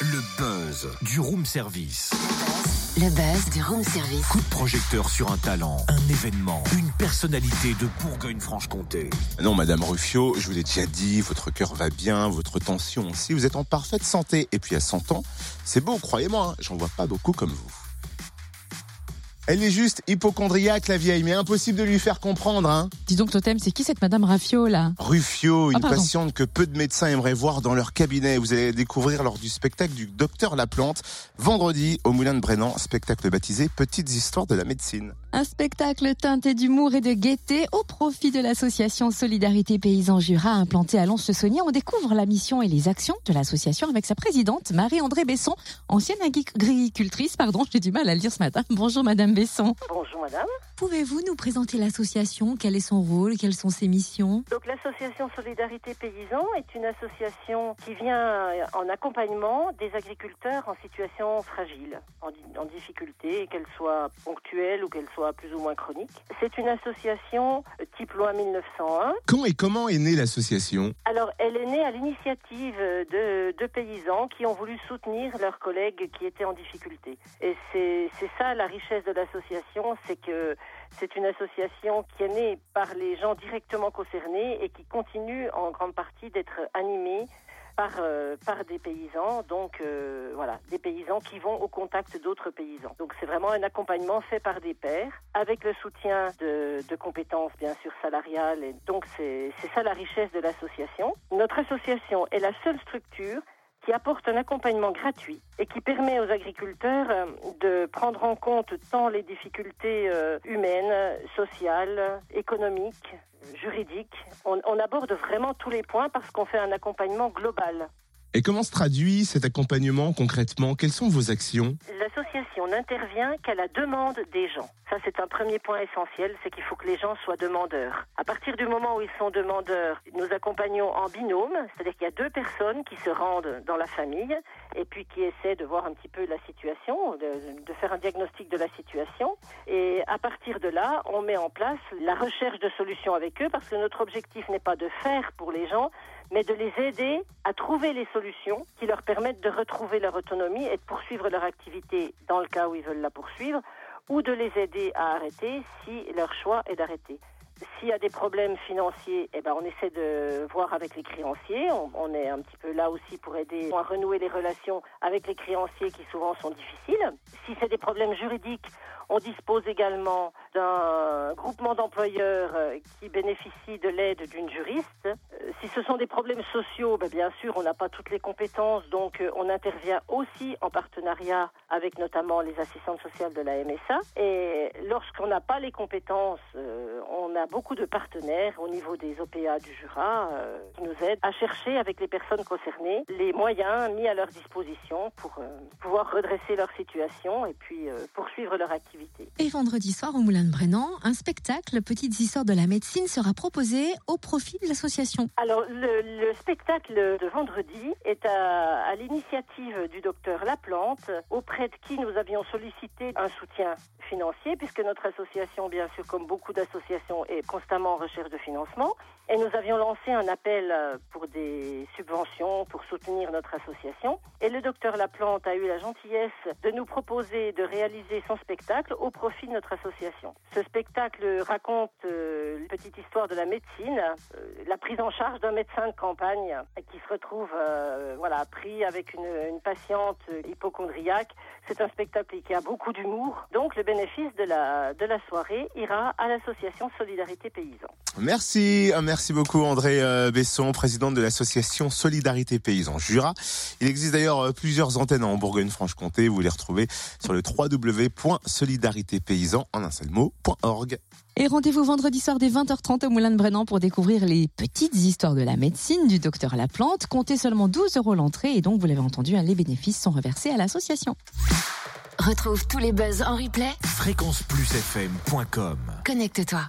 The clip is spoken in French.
Le buzz du room service. Le buzz du room service. Coup de projecteur sur un talent, un événement, une personnalité de Bourgogne-Franche-Comté. Non, Madame Ruffio, je vous l'ai déjà dit, votre cœur va bien, votre tension aussi, vous êtes en parfaite santé. Et puis à 100 ans, c'est beau, croyez-moi, hein, j'en vois pas beaucoup comme vous. Elle est juste hypochondriaque, la vieille, mais impossible de lui faire comprendre, hein. Dis donc, Totem, c'est qui cette Madame Raffio, là? Ruffio, une Ah, patiente que peu de médecins aimeraient voir dans leur cabinet. Vous allez découvrir lors du spectacle du Docteur Laplante, vendredi au Moulin de Brennan, spectacle baptisé Petites histoires de la médecine. Un spectacle teinté d'humour et de gaieté au profit de l'association Solidarité Paysan Jura implantée à Lons-le-Saunier. On découvre la mission et les actions de l'association avec sa présidente, Marie-André Besson, ancienne agricultrice, pardon, j'ai du mal à le dire ce matin. Bonjour Madame Besson. Bonjour madame. Pouvez-vous nous présenter l'association? Quel est son rôle? Quelles sont ses missions? Donc l'association Solidarité Paysan est une association qui vient euh, en accompagnement des agriculteurs en situation fragile, en, di- en difficulté, qu'elle soit ponctuelle ou qu'elle soit plus ou moins chronique. C'est une association type loi 1901. Quand et comment est née l'association Alors elle est née à l'initiative de, de paysans qui ont voulu soutenir leurs collègues qui étaient en difficulté. Et c'est ça la richesse de l'association, c'est que c'est une association qui est née par les gens directement concernés et qui continue en grande partie d'être animée par, euh, par des paysans, donc euh, voilà, des paysans qui vont au contact d'autres paysans. Donc c'est vraiment un accompagnement fait par des pairs, avec le soutien de, de compétences bien sûr salariales. Et donc c'est ça la richesse de l'association. Notre association est la seule structure qui apporte un accompagnement gratuit et qui permet aux agriculteurs euh, de prendre en compte tant les difficultés euh, humaines, sociales, économiques, juridiques. On, on aborde vraiment tous les points parce qu'on fait un accompagnement global. Et comment se traduit cet accompagnement concrètement? Quelles sont vos actions? L'association n'intervient qu'à la demande des gens. Ça, c'est un premier point essentiel, c'est qu'il faut que les gens soient demandeurs. À partir du moment où ils sont demandeurs, nous accompagnons en binôme, c'est-à-dire qu'il y a deux personnes qui se rendent dans la famille et puis qui essaient de voir un petit peu la situation, de, de faire un diagnostic de la situation. Et à partir de là, on met en place la recherche de solutions avec eux parce que notre objectif n'est pas de faire pour les gens, mais de les aider à trouver les solutions qui leur permettent de retrouver leur autonomie et de poursuivre leur activité dans le cas où ils veulent la poursuivre, ou de les aider à arrêter si leur choix est d'arrêter. S'il y a des problèmes financiers, eh ben on essaie de voir avec les créanciers. On, on est un petit peu là aussi pour aider à renouer les relations avec les créanciers qui souvent sont difficiles. Si c'est des problèmes juridiques, on dispose également d'un groupement d'employeurs euh, qui bénéficie de l'aide d'une juriste. Euh, Si ce sont des problèmes sociaux, ben bien sûr, on n'a pas toutes les compétences, donc euh, on intervient aussi en partenariat avec notamment les assistantes sociales de la MSA. Et lorsqu'on n'a pas les compétences, on a beaucoup de partenaires au niveau des OPA du Jura qui nous aident à chercher avec les personnes concernées les moyens mis à leur disposition pour pouvoir redresser leur situation et puis poursuivre leur activité. Et vendredi soir au Moulin de Brennan, un spectacle Petites histoires de la médecine sera proposé au profit de l'association. Alors, le, le spectacle de vendredi est à, à l'initiative du docteur Laplante, auprès de qui nous avions sollicité un soutien financier, puisque notre association, bien sûr, comme beaucoup d'associations, est constamment en recherche de financement. Et nous avions lancé un appel euh, pour des subventions pour soutenir notre association. Et le docteur Laplante a eu la gentillesse de nous proposer de réaliser son spectacle au profit de notre association. Ce spectacle raconte euh, une petite histoire de la médecine, euh, la prise en charge d'un médecin de campagne qui se retrouve euh, voilà, pris avec une, patiente hypochondriaque. C'est un spectacle qui a beaucoup d'humour. Donc le bénéfice de la, de la soirée ira à l'association Solidarité Paysan. Merci, merci beaucoup André Besson, présidente de l'association Solidarité Paysan Jura. Il existe d'ailleurs plusieurs antennes en Bourgogne-Franche-Comté. Vous les retrouvez sur le www.solidaritépaysan en un seul mot.org. Et rendez-vous vendredi soir dès 20h30 au Moulin de Brennan pour découvrir les petites histoires de la médecine du docteur Laplante. Comptez seulement 12 euros l'entrée et donc, vous l'avez entendu, hein, les bénéfices sont reversés à l'association. Retrouve tous les buzz en replay. Fréquenceplusfm.com Connecte-toi.